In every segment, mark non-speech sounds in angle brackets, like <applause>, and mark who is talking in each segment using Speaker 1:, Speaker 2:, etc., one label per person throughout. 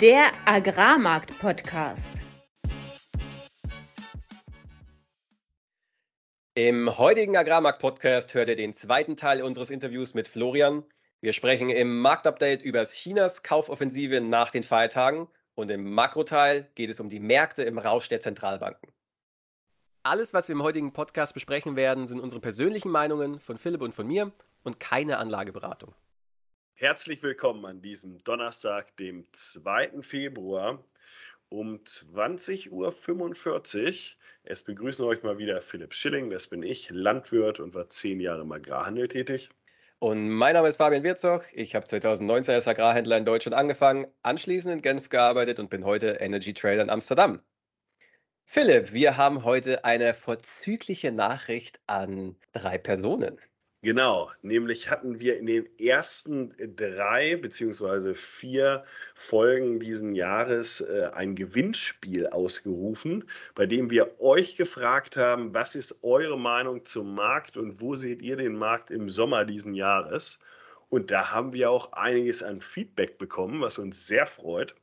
Speaker 1: Der Agrarmarkt-Podcast.
Speaker 2: Im heutigen Agrarmarkt-Podcast hört ihr den zweiten Teil unseres Interviews mit Florian. Wir sprechen im Marktupdate über Chinas Kaufoffensive nach den Feiertagen und im Makroteil geht es um die Märkte im Rausch der Zentralbanken. Alles, was wir im heutigen Podcast besprechen werden, sind unsere persönlichen Meinungen von Philipp und von mir und keine Anlageberatung.
Speaker 3: Herzlich willkommen an diesem Donnerstag, dem 2. Februar um 20.45 Uhr. Es begrüßen euch mal wieder Philipp Schilling, das bin ich, Landwirt und war zehn Jahre im Agrarhandel tätig.
Speaker 2: Und mein Name ist Fabian Wirzog. Ich habe 2019 als Agrarhändler in Deutschland angefangen, anschließend in Genf gearbeitet und bin heute Energy Trader in Amsterdam. Philipp, wir haben heute eine vorzügliche Nachricht an drei Personen.
Speaker 3: Genau, nämlich hatten wir in den ersten drei beziehungsweise vier Folgen diesen Jahres äh, ein Gewinnspiel ausgerufen, bei dem wir euch gefragt haben, was ist eure Meinung zum Markt und wo seht ihr den Markt im Sommer diesen Jahres? Und da haben wir auch einiges an Feedback bekommen, was uns sehr freut.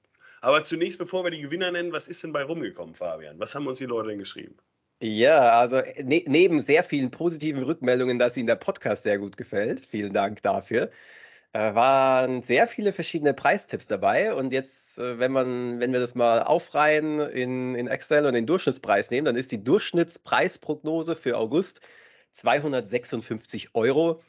Speaker 3: Aber zunächst, bevor wir die Gewinner nennen, was ist denn bei rumgekommen, Fabian? Was haben uns die Leute denn geschrieben?
Speaker 2: Ja, also ne neben sehr vielen positiven Rückmeldungen, dass Ihnen der Podcast sehr gut gefällt, vielen Dank dafür, äh, waren sehr viele verschiedene Preistipps dabei. Und jetzt, äh, wenn man, wenn wir das mal aufreihen in, in Excel und den Durchschnittspreis nehmen, dann ist die Durchschnittspreisprognose für August 256 Euro.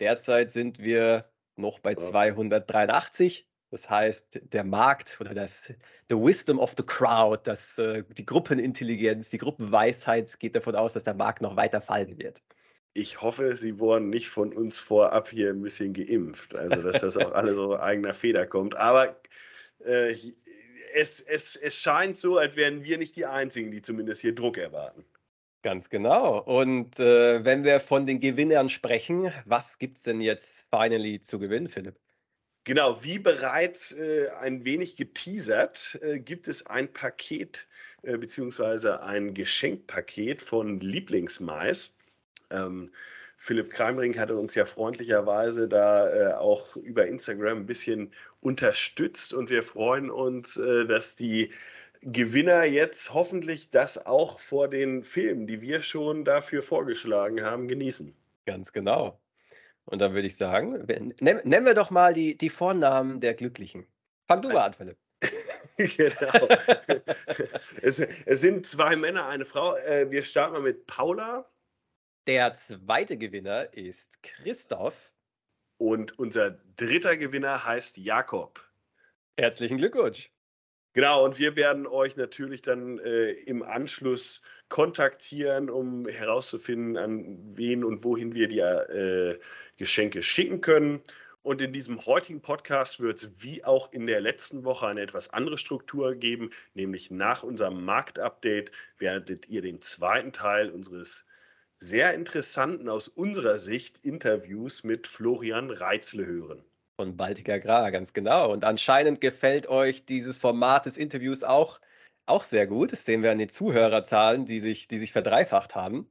Speaker 2: Derzeit sind wir noch bei 283. Das heißt, der Markt oder das the wisdom of the crowd, das, äh, die Gruppenintelligenz, die Gruppenweisheit geht davon aus, dass der Markt noch weiter fallen wird.
Speaker 3: Ich hoffe, Sie wurden nicht von uns vorab hier ein bisschen geimpft, also dass das auch alle so eigener Feder kommt. Aber äh, es, es, es scheint so, als wären wir nicht die Einzigen, die zumindest hier Druck erwarten.
Speaker 2: Ganz genau. Und äh, wenn wir von den Gewinnern sprechen, was gibt es denn jetzt finally zu gewinnen, Philipp?
Speaker 3: Genau, wie bereits äh, ein wenig geteasert, äh, gibt es ein Paket äh, beziehungsweise ein Geschenkpaket von Lieblingsmais. Ähm, Philipp Kreimring hatte uns ja freundlicherweise da äh, auch über Instagram ein bisschen unterstützt und wir freuen uns, äh, dass die Gewinner jetzt hoffentlich das auch vor den Filmen, die wir schon dafür vorgeschlagen haben, genießen.
Speaker 2: Ganz genau. Und dann würde ich sagen, nennen wir doch mal die, die Vornamen der Glücklichen. Fang du mal an, Philipp. <laughs> genau. <laughs>
Speaker 3: es, es, sind zwei Männer, eine Frau. Äh, wir starten mal mit Paula.
Speaker 2: Der zweite Gewinner ist Christoph.
Speaker 3: Und unser dritter Gewinner heißt Jakob.
Speaker 2: Herzlichen Glückwunsch.
Speaker 3: Genau, und wir werden euch natürlich dann äh, im Anschluss kontaktieren, um herauszufinden, an wen und wohin wir die äh, Geschenke schicken können. Und in diesem heutigen Podcast wird es wie auch in der letzten Woche eine etwas andere Struktur geben, nämlich nach unserem Marktupdate werdet ihr den zweiten Teil unseres sehr interessanten aus unserer Sicht Interviews mit Florian Reitzle hören.
Speaker 2: Von Baltic Agrar, ganz genau. Und anscheinend gefällt euch dieses Format des Interviews auch, auch sehr gut. Das sehen wir an den Zuhörerzahlen, die sich, die sich verdreifacht haben.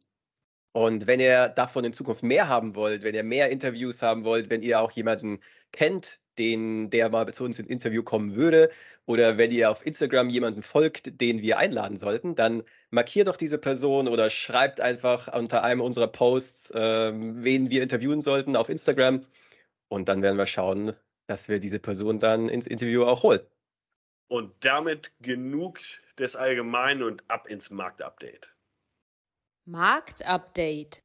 Speaker 2: Und wenn ihr davon in Zukunft mehr haben wollt, wenn ihr mehr Interviews haben wollt, wenn ihr auch jemanden kennt, den, der mal zu uns ins Interview kommen würde, oder wenn ihr auf Instagram jemanden folgt, den wir einladen sollten, dann markiert doch diese Person oder schreibt einfach unter einem unserer Posts, ähm, wen wir interviewen sollten auf Instagram. Und dann werden wir schauen, dass wir diese Person dann ins Interview auch holen.
Speaker 3: Und damit genug des Allgemeinen und ab ins Marktupdate.
Speaker 1: Marktupdate.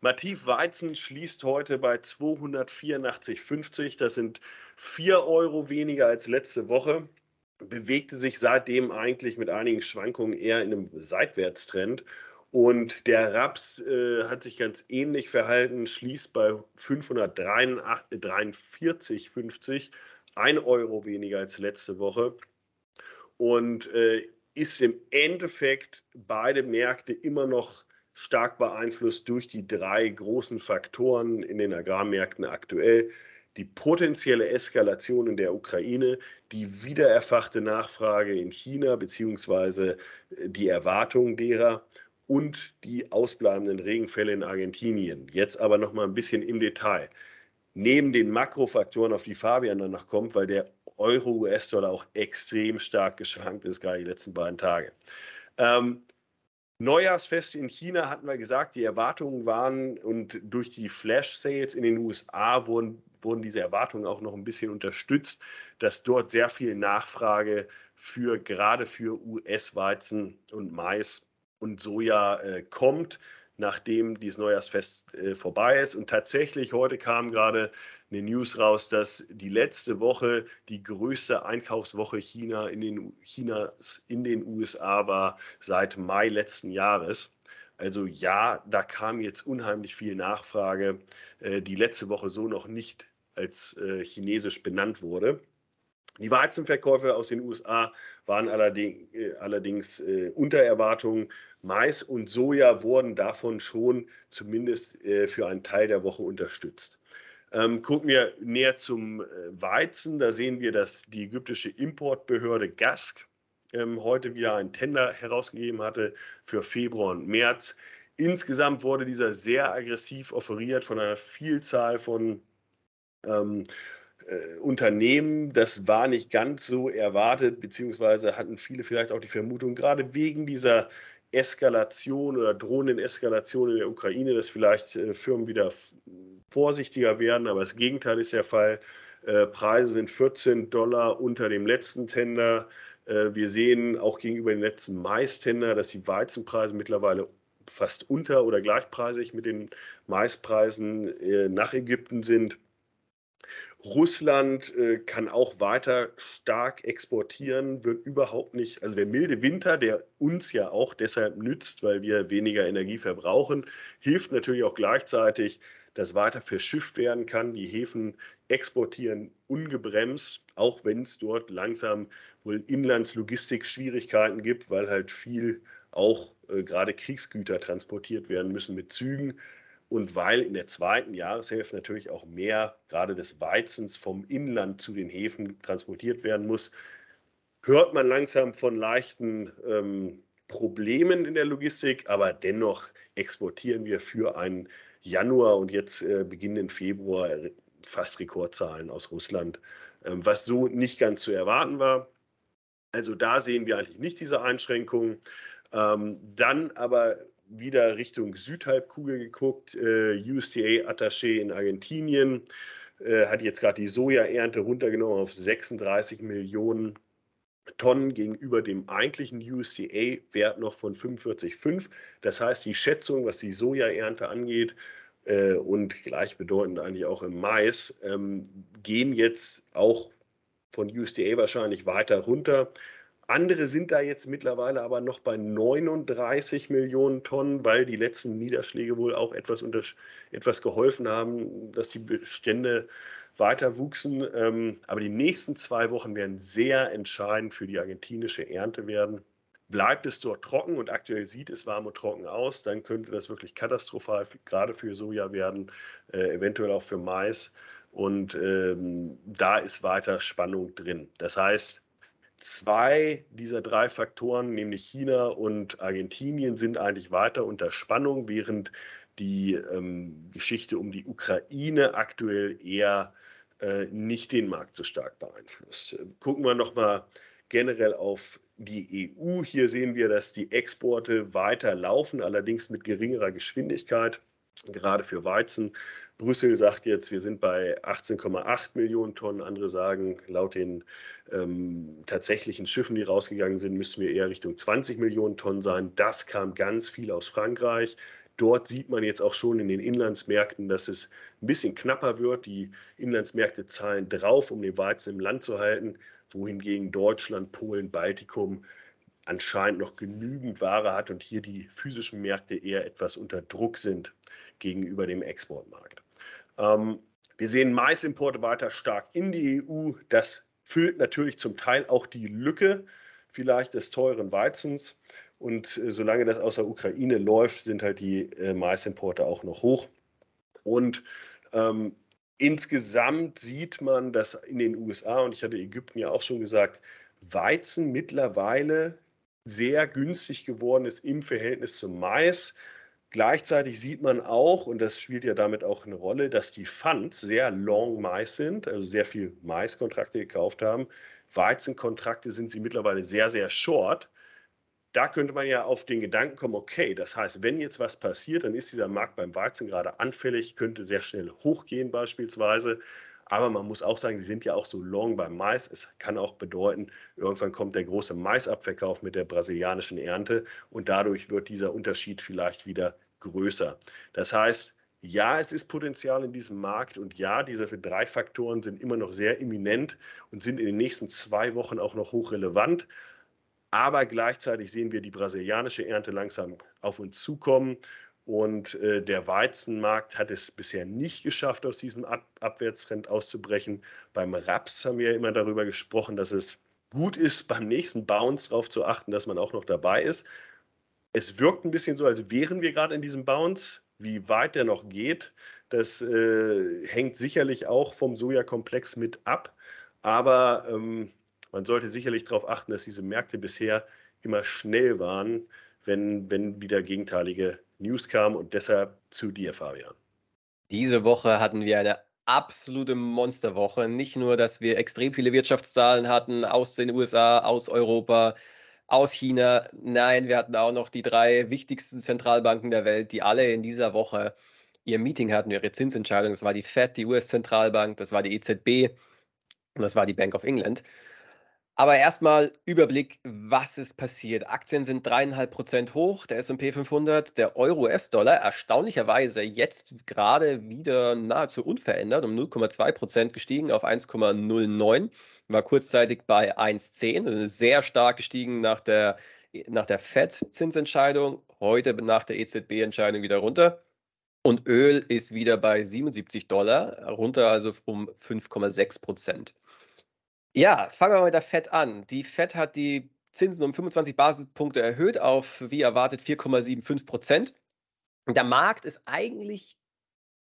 Speaker 3: Mativ Weizen schließt heute bei 284,50. Das sind 4 Euro weniger als letzte Woche. Bewegte sich seitdem eigentlich mit einigen Schwankungen eher in einem Seitwärtstrend und der Raps äh, hat sich ganz ähnlich verhalten, schließt bei 543,50, 1 Euro weniger als letzte Woche. Und äh, ist im Endeffekt beide Märkte immer noch stark beeinflusst durch die drei großen Faktoren in den Agrarmärkten aktuell. Die potenzielle Eskalation in der Ukraine, die wiedererfachte Nachfrage in China beziehungsweise äh, die Erwartung derer und die ausbleibenden Regenfälle in Argentinien. Jetzt aber noch mal ein bisschen im Detail. neben den Makrofaktoren, auf die Fabian dann noch kommt, weil der Euro-US-Dollar auch extrem stark geschwankt ist, gerade die letzten beiden Tage. Ähm, Neujahrsfest in China hatten wir gesagt, die Erwartungen waren und durch die Flash-Sales in den USA wurden, wurden diese Erwartungen auch noch ein bisschen unterstützt, dass dort sehr viel Nachfrage für gerade für US-Weizen und Mais und Soja äh, kommt nachdem dieses Neujahrsfest äh, vorbei ist. Und tatsächlich, heute kam gerade eine News raus, dass die letzte Woche die größte Einkaufswoche China in den, Chinas in den USA war seit Mai letzten Jahres. Also ja, da kam jetzt unheimlich viel Nachfrage, äh, die letzte Woche so noch nicht als äh, chinesisch benannt wurde. Die Weizenverkäufe aus den USA waren allerdings, äh, allerdings äh, unter Erwartungen. Mais und Soja wurden davon schon zumindest äh, für einen Teil der Woche unterstützt. Ähm, gucken wir näher zum Weizen. Da sehen wir, dass die ägyptische Importbehörde GASC ähm, heute wieder einen Tender herausgegeben hatte für Februar und März. Insgesamt wurde dieser sehr aggressiv offeriert von einer Vielzahl von ähm, äh, Unternehmen. Das war nicht ganz so erwartet, beziehungsweise hatten viele vielleicht auch die Vermutung, gerade wegen dieser Eskalation oder drohenden Eskalation in der Ukraine, dass vielleicht äh, Firmen wieder vorsichtiger werden. Aber das Gegenteil ist der Fall. Äh, Preise sind 14 Dollar unter dem letzten Tender. Äh, wir sehen auch gegenüber dem letzten Mais-Tender, dass die Weizenpreise mittlerweile fast unter oder gleichpreisig mit den Maispreisen äh, nach Ägypten sind. Russland äh, kann auch weiter stark exportieren, wird überhaupt nicht, also der milde Winter, der uns ja auch deshalb nützt, weil wir weniger Energie verbrauchen, hilft natürlich auch gleichzeitig, dass weiter verschifft werden kann. Die Häfen exportieren ungebremst, auch wenn es dort langsam wohl Inlandslogistik-Schwierigkeiten gibt, weil halt viel auch äh, gerade Kriegsgüter transportiert werden müssen mit Zügen und weil in der zweiten Jahreshälfte natürlich auch mehr gerade des Weizens vom Inland zu den Häfen transportiert werden muss, hört man langsam von leichten ähm, Problemen in der Logistik, aber dennoch exportieren wir für einen Januar und jetzt äh, beginnenden Februar fast Rekordzahlen aus Russland, ähm, was so nicht ganz zu erwarten war. Also da sehen wir eigentlich nicht diese Einschränkungen. Ähm, dann aber wieder Richtung Südhalbkugel geguckt. Äh, USDA-Attaché in Argentinien äh, hat jetzt gerade die Sojaernte runtergenommen auf 36 Millionen Tonnen gegenüber dem eigentlichen USDA-Wert noch von 45,5. Das heißt, die Schätzung, was die Sojaernte angeht, äh, und gleichbedeutend eigentlich auch im Mais, ähm, gehen jetzt auch von USDA wahrscheinlich weiter runter. Andere sind da jetzt mittlerweile aber noch bei 39 Millionen Tonnen, weil die letzten Niederschläge wohl auch etwas, unter, etwas geholfen haben, dass die Bestände weiter wuchsen. Ähm, aber die nächsten zwei Wochen werden sehr entscheidend für die argentinische Ernte werden. Bleibt es dort trocken und aktuell sieht es warm und trocken aus, dann könnte das wirklich katastrophal gerade für Soja werden, äh, eventuell auch für Mais. Und ähm, da ist weiter Spannung drin. Das heißt, zwei dieser drei Faktoren, nämlich China und Argentinien, sind eigentlich weiter unter Spannung, während die ähm, Geschichte um die Ukraine aktuell eher äh, nicht den Markt so stark beeinflusst. Gucken wir nochmal generell auf die EU. Hier sehen wir, dass die Exporte weiter laufen, allerdings mit geringerer Geschwindigkeit, gerade für Weizen Brüssel sagt jetzt, wir sind bei 18,8 Millionen Tonnen. Andere sagen, laut den ähm, tatsächlichen Schiffen, die rausgegangen sind, müssten wir eher Richtung 20 Millionen Tonnen sein. Das kam ganz viel aus Frankreich. Dort sieht man jetzt auch schon in den Inlandsmärkten, dass es ein bisschen knapper wird. Die Inlandsmärkte zahlen drauf, um den Weizen im Land zu halten, wohingegen Deutschland, Polen, Baltikum anscheinend noch genügend Ware hat und hier die physischen Märkte eher etwas unter Druck sind gegenüber dem Exportmarkt. Ähm, wir sehen Maisimporte weiter stark in die EU. Das füllt natürlich zum Teil auch die Lücke vielleicht des teuren Weizens. Und äh, solange das aus der Ukraine läuft, sind halt die äh, Maisimporte auch noch hoch. Und ähm, insgesamt sieht man, dass in den USA, und ich hatte Ägypten ja auch schon gesagt, Weizen mittlerweile sehr günstig geworden ist im Verhältnis zum Mais. Gleichzeitig sieht man auch, und das spielt ja damit auch eine Rolle, dass die Funds sehr long Mais sind, also sehr viel Maiskontrakte gekauft haben. Weizenkontrakte sind sie mittlerweile sehr, sehr short. Da könnte man ja auf den Gedanken kommen, okay, das heißt, wenn jetzt was passiert, dann ist dieser Markt beim Weizen gerade anfällig, könnte sehr schnell hochgehen beispielsweise. Aber man muss auch sagen, sie sind ja auch so long beim Mais. Es kann auch bedeuten, irgendwann kommt der große Maisabverkauf mit der brasilianischen Ernte und dadurch wird dieser Unterschied vielleicht wieder größer. Das heißt, ja, es ist Potenzial in diesem Markt und ja, diese drei Faktoren sind immer noch sehr imminent und sind in den nächsten zwei Wochen auch noch hochrelevant. Aber gleichzeitig sehen wir die brasilianische Ernte langsam auf uns zukommen und äh, der Weizenmarkt hat es bisher nicht geschafft, aus diesem Ab Abwärtstrend auszubrechen. Beim Raps haben wir immer darüber gesprochen, dass es gut ist, beim nächsten Bounce darauf zu achten, dass man auch noch dabei ist. Es wirkt ein bisschen so, als wären wir gerade in diesem Bounce. Wie weit der noch geht, das äh, hängt sicherlich auch vom Sojakomplex mit ab. Aber ähm, man sollte sicherlich darauf achten, dass diese Märkte bisher immer schnell waren, wenn, wenn wieder gegenteilige News kam und deshalb zu dir, Fabian.
Speaker 2: Diese Woche hatten wir eine absolute Monsterwoche. Nicht nur, dass wir extrem viele Wirtschaftszahlen hatten aus den USA, aus Europa, aus China. Nein, wir hatten auch noch die drei wichtigsten Zentralbanken der Welt, die alle in dieser Woche ihr Meeting hatten, ihre Zinsentscheidung. Das war die Fed, die US-Zentralbank, das war die EZB und das war die Bank of England. Aber erstmal Überblick, was ist passiert. Aktien sind dreieinhalb Prozent hoch, der SP 500, der Euro-US-Dollar erstaunlicherweise jetzt gerade wieder nahezu unverändert, um 0,2 Prozent gestiegen auf 1,09, war kurzzeitig bei 1,10, also sehr stark gestiegen nach der, nach der FED-Zinsentscheidung, heute nach der EZB-Entscheidung wieder runter. Und Öl ist wieder bei 77 Dollar, runter also um 5,6 Prozent. Ja, fangen wir mit der FED an. Die FED hat die Zinsen um 25 Basispunkte erhöht auf, wie erwartet, 4,75 Prozent. Der Markt ist eigentlich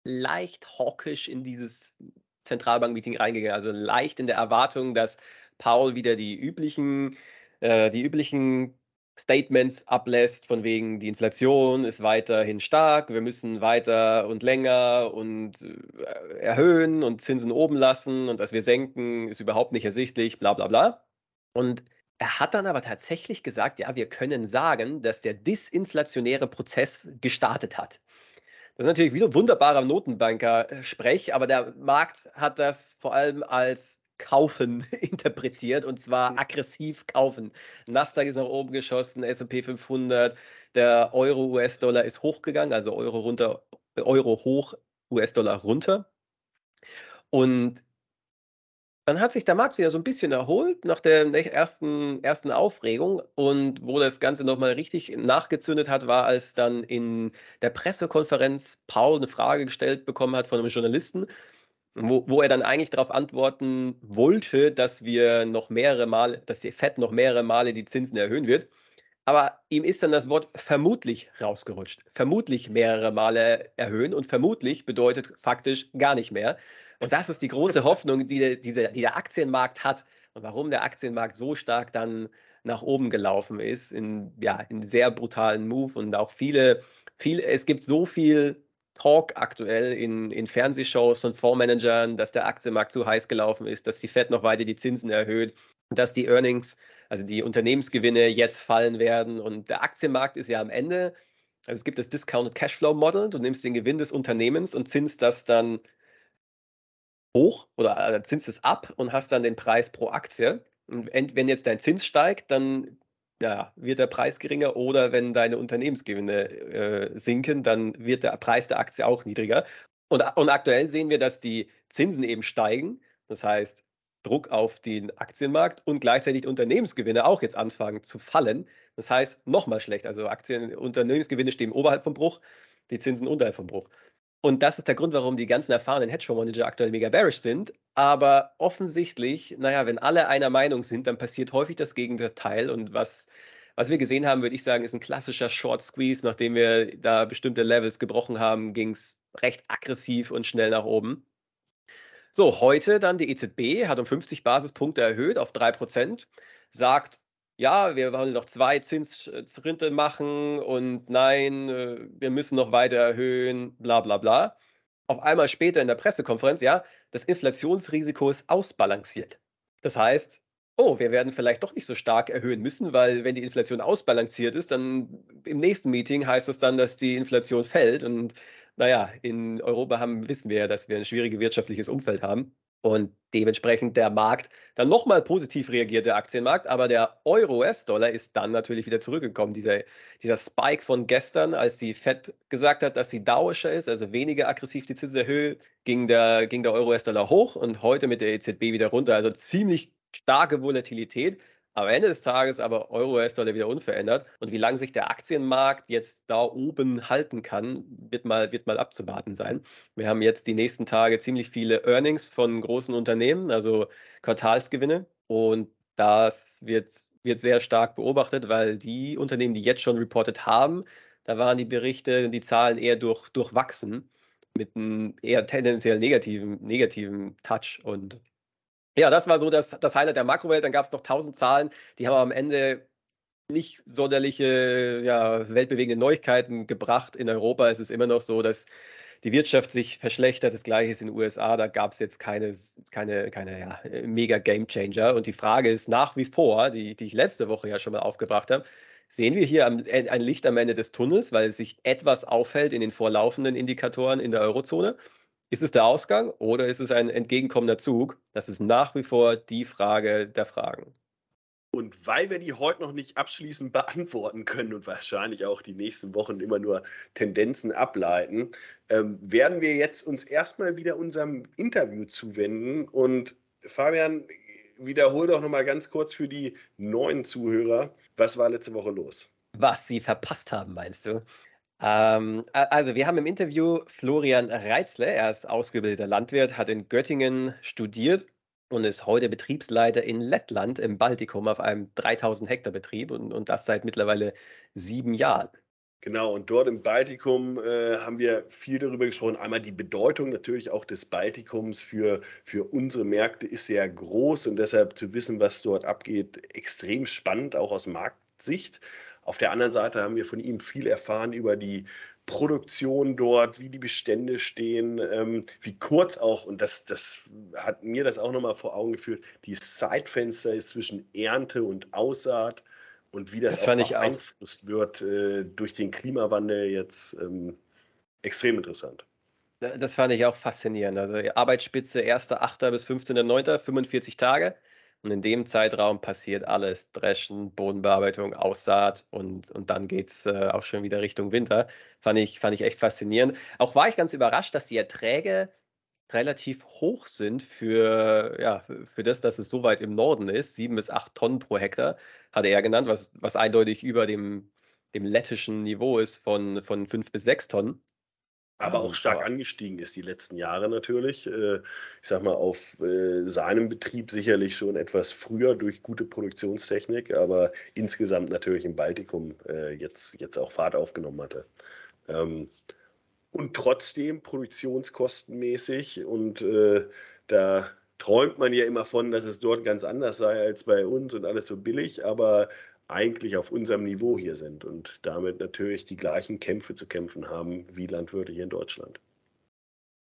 Speaker 2: leicht hawkisch in dieses Zentralbankmeeting reingegangen, also leicht in der Erwartung, dass Paul wieder die üblichen, äh, die üblichen Statements ablässt, von wegen die Inflation ist weiterhin stark, wir müssen weiter und länger und äh, erhöhen und Zinsen oben lassen und dass wir senken, ist überhaupt nicht ersichtlich, bla bla bla. Und er hat dann aber tatsächlich gesagt, ja, wir können sagen, dass der disinflationäre Prozess gestartet hat. Das ist natürlich wieder wunderbarer Notenbanker-Sprech, aber der Markt hat das vor allem als Kaufen <laughs> interpretiert und zwar hm. aggressiv kaufen. Nasdaq ist nach oben geschossen, S&P 500, der Euro US-Dollar ist hochgegangen, also Euro runter, Euro hoch, US-Dollar runter. Und dann hat sich der Markt wieder so ein bisschen erholt nach der ersten, ersten Aufregung und wo das Ganze nochmal richtig nachgezündet hat, war, als dann in der Pressekonferenz Paul eine Frage gestellt bekommen hat von einem Journalisten wo, wo er dann eigentlich darauf antworten wollte, dass wir noch mehrere Male, dass die FED noch mehrere Male die Zinsen erhöhen wird. Aber ihm ist dann das Wort vermutlich rausgerutscht. Vermutlich mehrere Male erhöhen und vermutlich bedeutet faktisch gar nicht mehr. Und das ist die große <laughs> Hoffnung, die der, die der Aktienmarkt hat und warum der Aktienmarkt so stark dann nach oben gelaufen ist in, ja, in sehr brutalen Move und auch viele, viele, es gibt so viel Talk aktuell in, in Fernsehshows von Fondsmanagern, dass der Aktienmarkt zu heiß gelaufen ist, dass die Fed noch weiter die Zinsen erhöht, dass die Earnings, also die Unternehmensgewinne jetzt fallen werden. Und der Aktienmarkt ist ja am Ende, also es gibt das Discounted Cashflow Model, du nimmst den Gewinn des Unternehmens und zinst das dann hoch oder äh, zinst es ab und hast dann den Preis pro Aktie. Und wenn jetzt dein Zins steigt, dann ja, wird der Preis geringer oder wenn deine Unternehmensgewinne äh, sinken, dann wird der Preis der Aktie auch niedriger. Und, und aktuell sehen wir, dass die Zinsen eben steigen. Das heißt, Druck auf den Aktienmarkt und gleichzeitig Unternehmensgewinne auch jetzt anfangen zu fallen. Das heißt, nochmal schlecht. Also Aktien, Unternehmensgewinne stehen oberhalb vom Bruch, die Zinsen unterhalb vom Bruch. Und das ist der Grund, warum die ganzen erfahrenen Hedgefonds-Manager aktuell mega bearish sind. Aber offensichtlich, naja, wenn alle einer Meinung sind, dann passiert häufig das Gegenteil. Und was, was wir gesehen haben, würde ich sagen, ist ein klassischer Short Squeeze. Nachdem wir da bestimmte Levels gebrochen haben, ging es recht aggressiv und schnell nach oben. So, heute dann die EZB hat um 50 Basispunkte erhöht auf 3%, sagt, ja, wir wollen noch zwei Zinsschritte machen und nein, äh, wir müssen noch weiter erhöhen, bla bla bla. Auf einmal später in der Pressekonferenz, ja, das Inflationsrisiko ist ausbalanciert. Das heißt, oh, wir werden vielleicht doch nicht so stark erhöhen müssen, weil wenn die Inflation ausbalanciert ist, dann im nächsten Meeting heißt das dann, dass die Inflation fällt. Und naja, in Europa haben, wissen wir ja, dass wir ein schwieriges wirtschaftliches Umfeld haben und dementsprechend der Markt dann nochmal positiv reagiert, der Aktienmarkt, aber der Euro-US-Dollar ist dann natürlich wieder zurückgekommen. Dieser, dieser Spike von gestern, als die Fed gesagt hat, dass sie dauischer ist, also weniger aggressiv die Zinsen erhöht, ging der, ging der Euro-US-Dollar hoch und heute mit der EZB wieder runter. Also ziemlich starke Volatilität. Am Ende des Tages aber Euro-US-Dollar wieder unverändert. Und wie lange sich der Aktienmarkt jetzt da oben halten kann, wird mal, wird mal abzuwarten sein. Wir haben jetzt die nächsten Tage ziemlich viele Earnings von großen Unternehmen, also Quartalsgewinne. Und das wird, wird sehr stark beobachtet, weil die Unternehmen, die jetzt schon reported haben, da waren die Berichte, die Zahlen eher durch, durchwachsen mit einem eher tendenziell negativen, negativen Touch. Und ja, das war so das, das Highlight der Makrowelt. Dann gab es noch tausend Zahlen, die haben am Ende nicht sonderliche ja, weltbewegende Neuigkeiten gebracht. In Europa ist es immer noch so, dass die Wirtschaft sich verschlechtert. Das gleiche ist in den USA. Da gab es jetzt keine, keine, keine ja, mega Game Changer. Und die Frage ist nach wie vor, die, die ich letzte Woche ja schon mal aufgebracht habe, sehen wir hier ein Licht am Ende des Tunnels, weil sich etwas auffällt in den vorlaufenden Indikatoren in der Eurozone? Ist es der Ausgang oder ist es ein entgegenkommender Zug? Das ist nach wie vor die Frage der Fragen.
Speaker 3: Und weil wir die heute noch nicht abschließend <laughs> beantworten können und wahrscheinlich auch die nächsten Wochen immer nur Tendenzen ableiten, ähm, werden wir jetzt uns erstmal wieder unserem Interview zuwenden. Und Fabian, wiederhol doch nochmal ganz kurz für die neuen Zuhörer, was war letzte Woche los?
Speaker 2: Was sie verpasst haben, meinst du? Ähm, also, wir haben im Interview Florian Reitzle. Er ist ausgebildeter Landwirt, hat in Göttingen studiert und ist heute Betriebsleiter in Lettland im Baltikum auf einem 3000 Hektar Betrieb und, und das seit mittlerweile sieben Jahren.
Speaker 3: Genau, und dort im Baltikum äh, haben wir viel darüber gesprochen. Einmal die Bedeutung natürlich auch des Baltikums für, für unsere Märkte ist sehr groß und deshalb zu wissen, was dort abgeht, extrem spannend, auch aus Marktsicht. Auf der anderen Seite haben wir von ihm viel erfahren über die Produktion dort, wie die Bestände stehen, ähm, wie kurz auch, und das, das hat mir das auch nochmal vor Augen geführt, die Zeitfenster ist zwischen Ernte und Aussaat und wie das, das auch beeinflusst wird äh, durch den Klimawandel jetzt ähm, extrem interessant.
Speaker 2: Das fand ich auch faszinierend. Also Arbeitsspitze 1.8. bis 15.9., 45 Tage. Und in dem Zeitraum passiert alles. Dreschen, Bodenbearbeitung, Aussaat und, und dann geht es äh, auch schon wieder Richtung Winter. Fand ich, fand ich echt faszinierend. Auch war ich ganz überrascht, dass die Erträge relativ hoch sind für, ja, für das, dass es so weit im Norden ist. Sieben bis acht Tonnen pro Hektar, hatte er genannt, was, was eindeutig über dem, dem lettischen Niveau ist von, von fünf bis sechs Tonnen
Speaker 3: aber auch stark angestiegen ist die letzten Jahre natürlich. Äh, ich sag mal, auf äh, seinem Betrieb sicherlich schon etwas früher durch gute Produktionstechnik, aber insgesamt natürlich im Baltikum äh, jetzt, jetzt auch Fahrt aufgenommen hatte. Ähm, und trotzdem produktionskostenmäßig und da träumt man ja immer von, dass es dort ganz anders sei als bei uns und alles so billig, aber eigentlich auf unserem Niveau hier sind und damit natürlich die gleichen Kämpfe zu kämpfen haben wie Landwirte hier in Deutschland.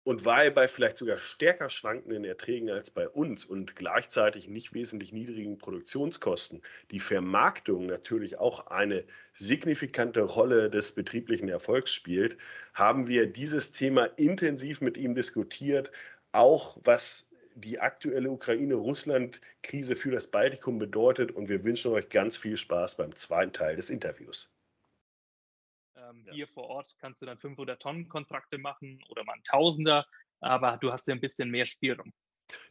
Speaker 3: Und weil bei vielleicht sogar stärker schwankenden Erträgen als bei uns und gleichzeitig nicht wesentlich niedrigen Produktionskosten die Vermarktung natürlich auch eine signifikante Rolle des betrieblichen Erfolgs spielt, haben wir dieses Thema intensiv mit ihm diskutiert, auch was die aktuelle Ukraine-Russland-Krise für das Baltikum bedeutet. Und wir wünschen euch ganz viel Spaß beim zweiten Teil des Interviews.
Speaker 4: Ähm, ja. Hier vor Ort kannst du dann 500 Tonnen Kontrakte machen oder mal ein Tausender, aber du hast ja ein bisschen mehr Spielraum.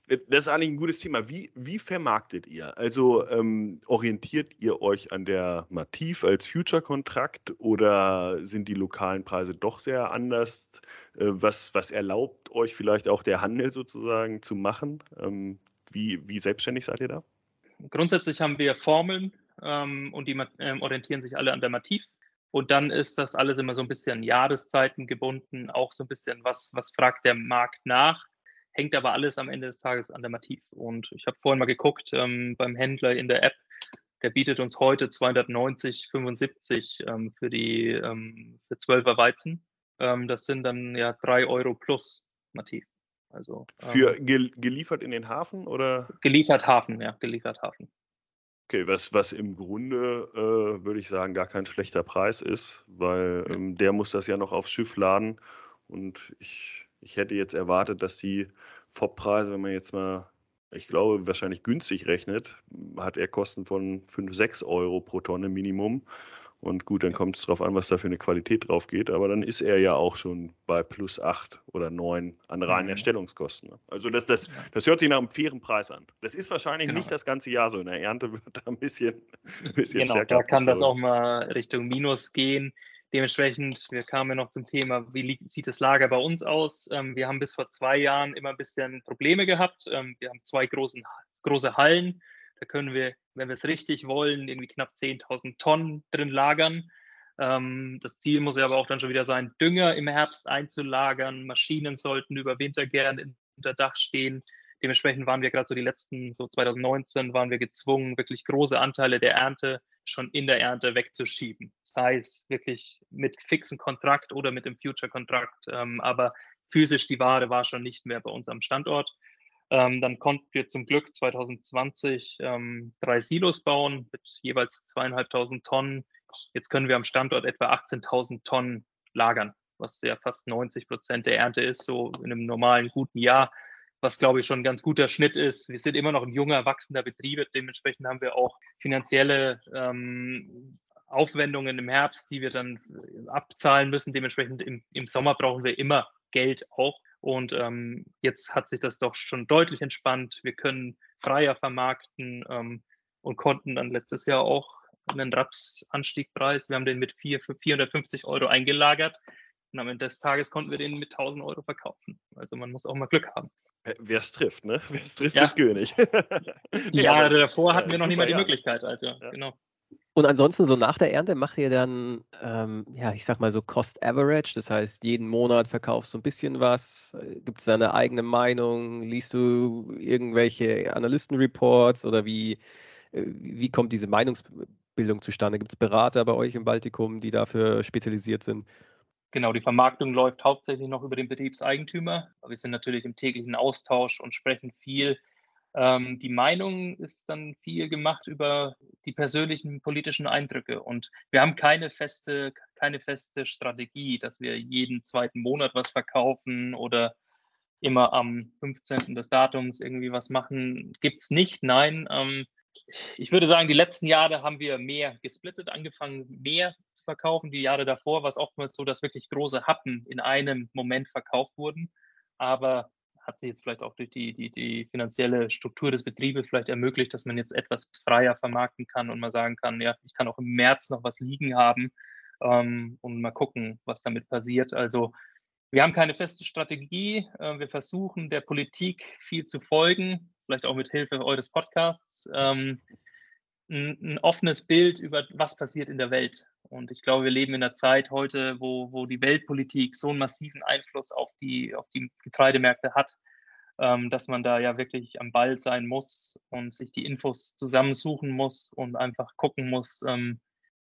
Speaker 3: Das ist eigentlich ein gutes Thema. Wie, wie vermarktet ihr? Also ähm, orientiert ihr euch an der Mativ als Future-Kontrakt oder sind die lokalen Preise doch sehr anders? Äh, was, was erlaubt euch vielleicht auch der Handel sozusagen zu machen? Ähm, wie, wie selbstständig seid ihr da?
Speaker 4: Grundsätzlich haben wir Formeln ähm, und die ähm, orientieren sich alle an der Mativ. Und dann ist das alles immer so ein bisschen Jahreszeiten gebunden, auch so ein bisschen, was, was fragt der Markt nach hängt aber alles am Ende des Tages an der Mativ. Und ich habe vorhin mal geguckt ähm, beim Händler in der App, der bietet uns heute 290,75 ähm, für die ähm, für 12er Weizen. Ähm, das sind dann ja 3 Euro plus nativ.
Speaker 3: Also, für ähm, gel geliefert in den Hafen oder?
Speaker 4: Geliefert Hafen, ja, geliefert Hafen.
Speaker 3: Okay, was, was im Grunde, äh, würde ich sagen, gar kein schlechter Preis ist, weil ähm, der muss das ja noch aufs Schiff laden. Und ich, ich hätte jetzt erwartet, dass die FOB-Preise, wenn man jetzt mal ich glaube, wahrscheinlich günstig rechnet, hat er Kosten von 5, 6 Euro pro Tonne Minimum. Und gut, dann kommt es darauf an, was da für eine Qualität drauf geht. Aber dann ist er ja auch schon bei plus 8 oder 9 an reinen mhm. Erstellungskosten. Also das, das, das hört sich nach einem fairen Preis an. Das ist wahrscheinlich genau. nicht das ganze Jahr so. In der Ernte wird da ein bisschen, ein <laughs> bisschen
Speaker 4: genau,
Speaker 3: stärker.
Speaker 4: Da kann das auch mal Richtung Minus gehen. Dementsprechend, wir kamen ja noch zum Thema, wie sieht das Lager bei uns aus? Ähm, wir haben bis vor zwei Jahren immer ein bisschen Probleme gehabt. Ähm, wir haben zwei großen, große Hallen. Da können wir, wenn wir es richtig wollen, irgendwie knapp 10.000 Tonnen drin lagern. Ähm, das Ziel muss ja aber auch dann schon wieder sein, Dünger im Herbst einzulagern. Maschinen sollten über Winter gern unter Dach stehen. Dementsprechend waren wir gerade so die letzten, so 2019, waren wir gezwungen, wirklich große Anteile der Ernte schon in der Ernte wegzuschieben. Sei es wirklich mit fixen Kontrakt oder mit dem Future-Kontrakt. Ähm, aber physisch die Ware war schon nicht mehr bei uns am Standort. Ähm, dann konnten wir zum Glück 2020 ähm, drei Silos bauen mit jeweils zweieinhalbtausend Tonnen. Jetzt können wir am Standort etwa 18.000 Tonnen lagern, was ja fast 90 Prozent der Ernte ist, so in einem normalen guten Jahr was glaube ich schon ein ganz guter Schnitt ist. Wir sind immer noch ein junger, wachsender Betrieb, dementsprechend haben wir auch finanzielle ähm, Aufwendungen im Herbst, die wir dann abzahlen müssen. Dementsprechend im, im Sommer brauchen wir immer Geld auch. Und ähm, jetzt hat sich das doch schon deutlich entspannt. Wir können freier vermarkten ähm, und konnten dann letztes Jahr auch einen Rapsanstiegpreis. Wir haben den mit 4, für 450 Euro eingelagert. Und am Ende des Tages konnten wir den mit 1000 Euro verkaufen. Also man muss auch mal Glück haben.
Speaker 3: Wer es trifft, ne? <laughs> Wer es trifft, ja. ist König. <laughs>
Speaker 4: Jahre ja, davor hatten wir noch nicht mal die Möglichkeit. Also, ja. genau.
Speaker 2: Und ansonsten so nach der Ernte macht ihr dann, ähm, ja, ich sag mal so Cost Average, das heißt, jeden Monat verkaufst du ein bisschen was. Gibt es da eine eigene Meinung? Liest du irgendwelche Analystenreports oder wie, äh, wie kommt diese Meinungsbildung zustande? Gibt es Berater bei euch im Baltikum, die dafür spezialisiert sind?
Speaker 4: Genau, die Vermarktung läuft hauptsächlich noch über den Betriebseigentümer. Wir sind natürlich im täglichen Austausch und sprechen viel. Ähm, die Meinung ist dann viel gemacht über die persönlichen politischen Eindrücke. Und wir haben keine feste, keine feste Strategie, dass wir jeden zweiten Monat was verkaufen oder immer am 15. des Datums irgendwie was machen. Gibt es nicht. Nein, ähm, ich würde sagen, die letzten Jahre haben wir mehr gesplittet, angefangen mehr verkaufen. Die Jahre davor war es oftmals so, dass wirklich große Happen in einem Moment verkauft wurden. Aber hat sich jetzt vielleicht auch durch die, die, die finanzielle Struktur des Betriebes vielleicht ermöglicht, dass man jetzt etwas freier vermarkten kann und mal sagen kann, ja, ich kann auch im März noch was liegen haben ähm, und mal gucken, was damit passiert. Also wir haben keine feste Strategie. Äh, wir versuchen der Politik viel zu folgen vielleicht auch mit Hilfe eures Podcasts, ähm, ein, ein, offenes Bild über was passiert in der Welt. Und ich glaube, wir leben in einer Zeit heute, wo, wo die Weltpolitik so einen massiven Einfluss auf die, auf die Getreidemärkte hat, ähm, dass man da ja wirklich am Ball sein muss und sich die Infos zusammensuchen muss und einfach gucken muss, ähm,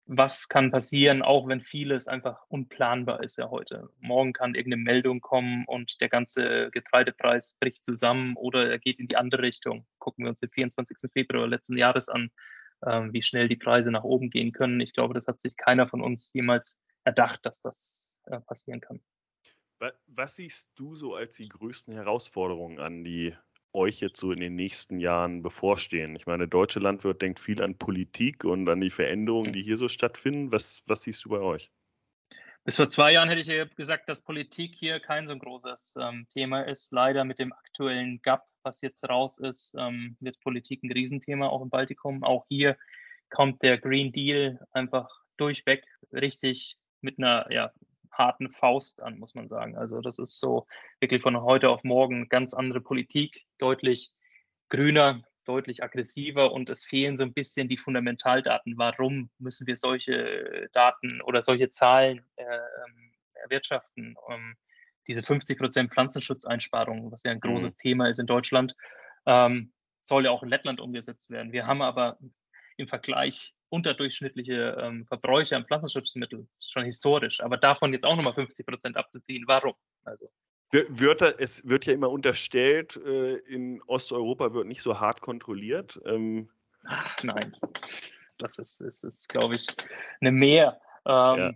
Speaker 4: was kann passieren, auch wenn vieles einfach unplanbar ist ja heute. Morgen kann irgendeine Meldung kommen und der ganze Getreidepreis bricht zusammen oder er geht in die andere Richtung. Gucken wir uns den 24. Februar letzten Jahres an, ähm, wie schnell die Preise nach oben gehen können. Ich glaube, das hat sich keiner von uns jemals erdacht, dass das äh, passieren kann.
Speaker 3: Was siehst du so als die größten Herausforderungen an, die euch jetzt so in den nächsten Jahren bevorstehen? Ich meine, deutsche Landwirt denkt viel an Politik und an die Veränderungen, die hier so stattfinden. Was, was siehst du bei euch?
Speaker 4: Bis vor zwei Jahren hätte ich gesagt, dass Politik hier kein so großes ähm, Thema ist. Leider mit dem aktuellen GAP, was jetzt raus ist, ähm, wird Politik ein Riesenthema auch im Baltikum. Auch hier kommt der Green Deal einfach durchweg richtig mit einer ja, harten Faust an, muss man sagen. Also das ist so wirklich von heute auf morgen ganz andere Politik, deutlich grüner, deutlich aggressiver und es fehlen so ein bisschen die Fundamentaldaten. Warum müssen wir solche Daten oder solche Zahlen äh, ähm, erwirtschaften? Ähm, diese 50 Prozent Pflanzenschutzeinsparungen, was ja ein großes mhm. Thema ist in Deutschland, ähm, soll ja auch in Lettland umgesetzt werden. Wir haben aber im Vergleich unterdurchschnittliche ähm, Verbräuche an Pflanzenschutzmitteln, schon historisch. Aber davon jetzt auch nochmal 50 Prozent abzuziehen, warum?
Speaker 3: Also. Wird, es wird ja immer unterstellt, äh, in Osteuropa wird nicht so hart kontrolliert. Ähm,
Speaker 4: Ach, nein, das ist, ist, ist glaube ich, eine Mehr. Ähm,
Speaker 3: ja.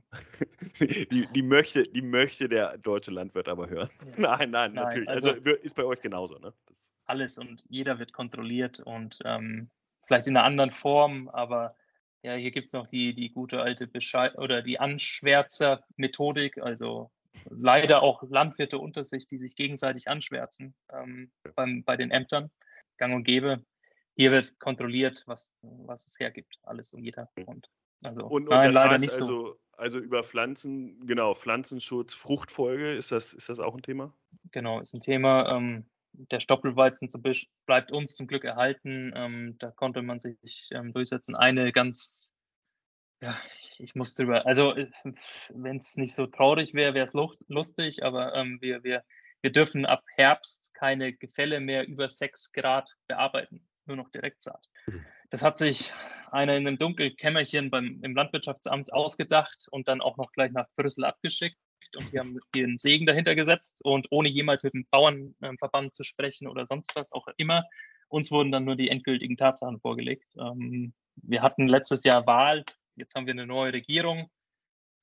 Speaker 3: <laughs> die, die, möchte, die möchte der deutsche Landwirt aber hören. Ja. <laughs> Nein, nein, nein, natürlich. Also, also, ist bei euch genauso, ne? Das
Speaker 4: alles und jeder wird kontrolliert und ähm, vielleicht in einer anderen Form, aber ja, hier gibt es noch die, die gute alte Bescheid oder die Anschwärzer-Methodik, also leider auch Landwirte unter sich, die sich gegenseitig anschwärzen ähm, beim, bei den Ämtern, gang und gäbe. Hier wird kontrolliert, was, was es hergibt, alles und jeder.
Speaker 3: Und, also, und, und nein, leider nicht also, so. Also über Pflanzen, genau, Pflanzenschutz, Fruchtfolge, ist das, ist das auch ein Thema?
Speaker 4: Genau, ist ein Thema. Ähm, der Stoppelweizen zum Beispiel bleibt uns zum Glück erhalten. Ähm, da konnte man sich ähm, durchsetzen. Eine ganz, ja, ich muss drüber, also äh, wenn es nicht so traurig wäre, wäre es lustig, aber ähm, wir, wir, wir dürfen ab Herbst keine Gefälle mehr über 6 Grad bearbeiten, nur noch Direktsaat. Mhm. Das hat sich einer in einem Dunkelkämmerchen beim, im Landwirtschaftsamt ausgedacht und dann auch noch gleich nach Brüssel abgeschickt und die haben ihren Segen dahinter gesetzt und ohne jemals mit dem Bauernverband zu sprechen oder sonst was auch immer. Uns wurden dann nur die endgültigen Tatsachen vorgelegt. Ähm, wir hatten letztes Jahr Wahl, jetzt haben wir eine neue Regierung,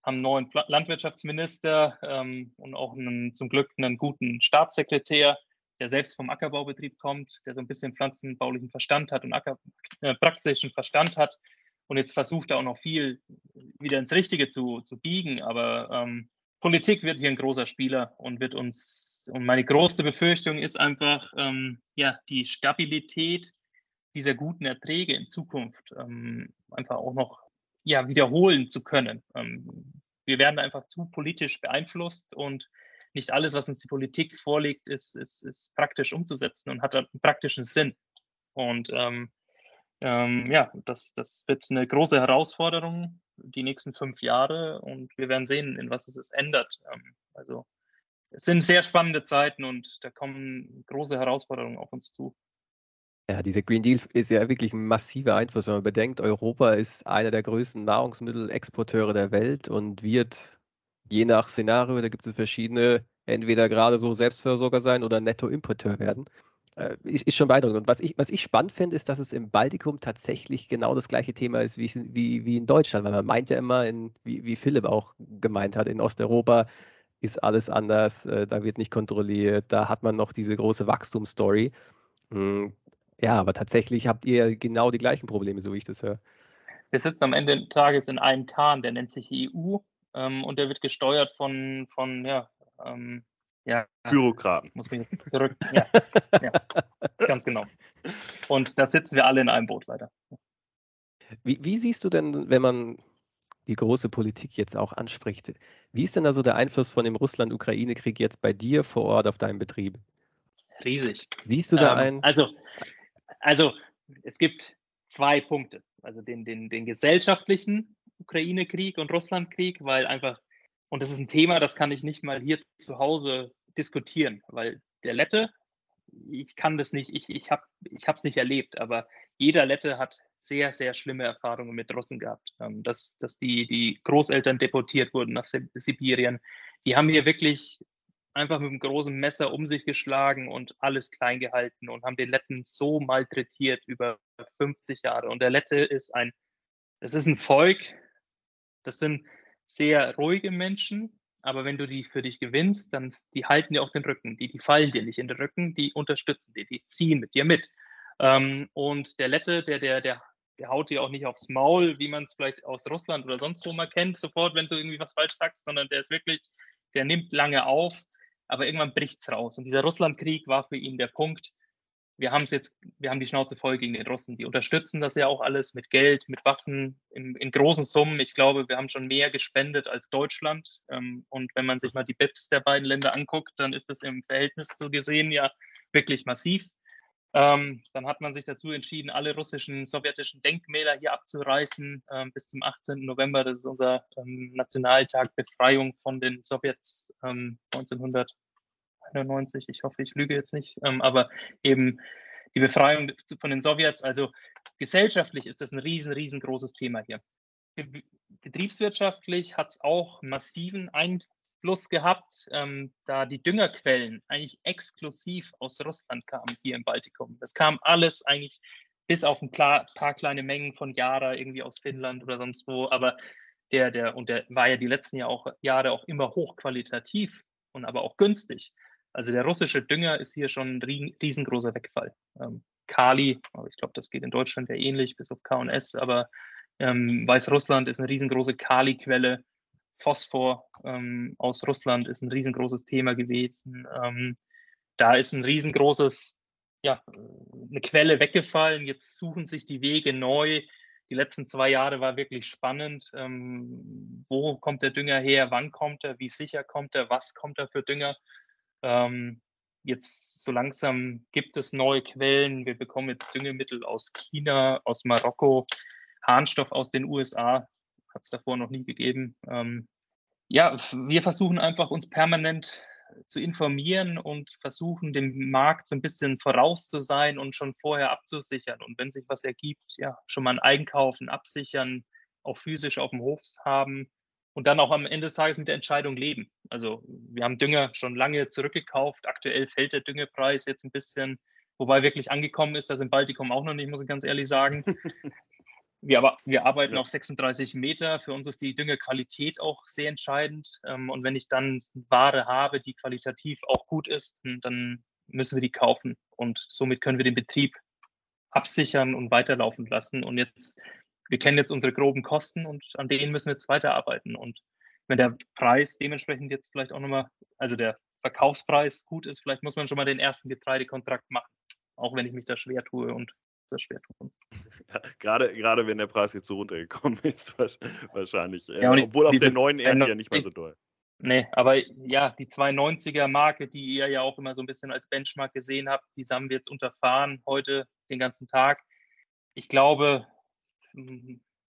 Speaker 4: haben einen neuen Landwirtschaftsminister ähm, und auch einen, zum Glück einen guten Staatssekretär, der selbst vom Ackerbaubetrieb kommt, der so ein bisschen pflanzenbaulichen Verstand hat und Acker, äh, praktischen Verstand hat. Und jetzt versucht er auch noch viel wieder ins Richtige zu, zu biegen. Aber ähm, Politik wird hier ein großer Spieler und wird uns, und meine größte Befürchtung ist einfach, ähm, ja, die Stabilität dieser guten Erträge in Zukunft ähm, einfach auch noch ja, wiederholen zu können. Ähm, wir werden einfach zu politisch beeinflusst und nicht alles, was uns die Politik vorlegt, ist, ist, ist praktisch umzusetzen und hat einen praktischen Sinn. Und ähm, ähm, ja, das, das wird eine große Herausforderung die nächsten fünf Jahre und wir werden sehen, in was es ändert. Ähm, also es sind sehr spannende Zeiten und da kommen große Herausforderungen auf uns zu.
Speaker 2: Ja, dieser Green Deal ist ja wirklich ein massiver Einfluss, wenn man bedenkt, Europa ist einer der größten Nahrungsmittelexporteure der Welt und wird je nach Szenario, da gibt es verschiedene, entweder gerade so Selbstversorger sein oder Nettoimporteur werden äh, ist, ist, schon beeindruckend. Und was ich, was ich spannend finde, ist, dass es im Baltikum tatsächlich genau das gleiche Thema ist wie, wie, wie in Deutschland, weil man meint ja immer, in, wie, wie Philipp auch gemeint hat, in Osteuropa ist alles anders, äh, da wird nicht kontrolliert, da hat man noch diese große Wachstumsstory. Hm, ja, aber tatsächlich habt ihr genau die gleichen Probleme, so wie ich das höre.
Speaker 4: Wir sitzen am Ende des Tages in einem Kahn, der nennt sich EU ähm, und der wird gesteuert von, von ja, ähm,
Speaker 3: ja. Bürokraten.
Speaker 4: Muss mich jetzt zurück. Ja, <laughs> ja, ganz genau. Und da sitzen wir alle in einem Boot leider.
Speaker 2: Wie, wie siehst du denn, wenn man die große Politik jetzt auch anspricht, wie ist denn also der Einfluss von dem Russland-Ukraine-Krieg jetzt bei dir vor Ort auf deinem Betrieb?
Speaker 4: Riesig.
Speaker 2: Siehst du da ähm, einen?
Speaker 4: Also, also es gibt zwei Punkte. Also den, den, den gesellschaftlichen Ukraine-Krieg und Russland-Krieg, weil einfach und das ist ein Thema, das kann ich nicht mal hier zu Hause diskutieren, weil der Lette, ich kann das nicht, ich, ich habe es nicht erlebt, aber jeder Lette hat sehr, sehr schlimme Erfahrungen mit Russen gehabt. Ähm, dass, dass die, die Großeltern deportiert wurden nach Sibirien. Die haben hier wirklich einfach mit einem großen Messer um sich geschlagen und alles klein gehalten und haben den Letten so malträtiert über 50 Jahre. Und der Lette ist ein, das ist ein Volk, das sind sehr ruhige Menschen, aber wenn du die für dich gewinnst, dann die halten dir auch den Rücken, die, die fallen dir nicht in den Rücken, die unterstützen dir, die ziehen mit dir mit. Ähm, und der Lette, der, der, der, der haut dir auch nicht aufs Maul, wie man es vielleicht aus Russland oder sonst wo mal kennt, sofort, wenn du irgendwie was falsch sagst, sondern der ist wirklich, der nimmt lange auf, aber irgendwann bricht es raus. Und dieser Russlandkrieg war für ihn der Punkt, wir haben es jetzt, wir haben die Schnauze voll gegen den Russen. Die unterstützen das ja auch alles mit Geld, mit Waffen, in, in großen Summen. Ich glaube, wir haben schon mehr gespendet als Deutschland. Ähm, und wenn man sich mal die BIPs der beiden Länder anguckt, dann ist das im Verhältnis so gesehen ja wirklich massiv. Ähm, dann hat man sich dazu entschieden, alle russischen, sowjetischen Denkmäler hier abzureißen ähm, bis zum 18. November. Das ist unser Nationaltag Befreiung von den Sowjets 1900. Ähm, 91, ich hoffe, ich lüge jetzt nicht, ähm, aber eben die Befreiung von den Sowjets. Also gesellschaftlich ist das ein riesen, riesengroßes Thema hier. Betriebswirtschaftlich hat es auch massiven Einfluss gehabt, ähm, da die Düngerquellen eigentlich exklusiv aus Russland kamen hier im Baltikum. Das kam alles eigentlich bis auf ein paar kleine Mengen von Jara irgendwie aus Finnland oder sonst wo, aber der, der, und der war ja die letzten Jahr auch, Jahre auch immer hochqualitativ und aber auch günstig. Also der russische Dünger ist hier schon ein riesengroßer Wegfall. Ähm, Kali, aber ich glaube, das geht in Deutschland ja ähnlich, bis auf KS, aber ähm, Weißrussland ist eine riesengroße Kali-Quelle. Phosphor ähm, aus Russland ist ein riesengroßes Thema gewesen. Ähm, da ist ein riesengroßes, ja, eine Quelle weggefallen. Jetzt suchen sich die Wege neu. Die letzten zwei Jahre war wirklich spannend. Ähm, wo kommt der Dünger her? Wann kommt er? Wie sicher kommt er? Was kommt er für Dünger? Ähm, jetzt so langsam gibt es neue Quellen. Wir bekommen jetzt Düngemittel aus China, aus Marokko, Harnstoff aus den USA. Hat es davor noch nie gegeben. Ähm, ja, wir versuchen einfach uns permanent zu informieren und versuchen, dem Markt so ein bisschen voraus zu sein und schon vorher abzusichern. Und wenn sich was ergibt, ja, schon mal ein Einkaufen, absichern, auch physisch auf dem Hof haben und dann auch am Ende des Tages mit der Entscheidung leben. Also wir haben Dünger schon lange zurückgekauft. Aktuell fällt der Düngepreis jetzt ein bisschen, wobei wirklich angekommen ist, das im Baltikum auch noch nicht, muss ich ganz ehrlich sagen. <laughs> Wir, aber, wir arbeiten ja. auf 36 Meter. Für uns ist die Düngequalität auch sehr entscheidend. Ähm, und wenn ich dann Ware habe, die qualitativ auch gut ist, hm, dann müssen wir die kaufen. Und somit können wir den Betrieb absichern und weiterlaufen lassen. Und jetzt, wir kennen jetzt unsere groben Kosten und an denen müssen wir jetzt weiterarbeiten. Und wenn der Preis dementsprechend jetzt vielleicht auch nochmal, also der Verkaufspreis gut ist, vielleicht muss man schon mal den ersten Getreidekontrakt machen. Auch wenn ich mich da schwer tue und das schwer tun. <laughs>
Speaker 3: Ja, gerade, gerade wenn der Preis jetzt so runtergekommen <laughs> ist, wahrscheinlich. Ja, obwohl auf der neuen Ernte ja nicht mehr so doll.
Speaker 4: Nee, aber ja, die 290er Marke, die ihr ja auch immer so ein bisschen als Benchmark gesehen habt, die haben wir jetzt unterfahren heute den ganzen Tag. Ich glaube,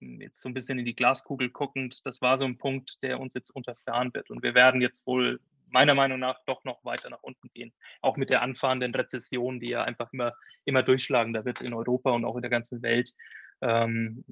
Speaker 4: jetzt so ein bisschen in die Glaskugel guckend, das war so ein Punkt, der uns jetzt unterfahren wird. Und wir werden jetzt wohl meiner Meinung nach doch noch weiter nach unten gehen. Auch mit der anfahrenden Rezession, die ja einfach immer, immer durchschlagender wird in Europa und auch in der ganzen Welt. Ähm,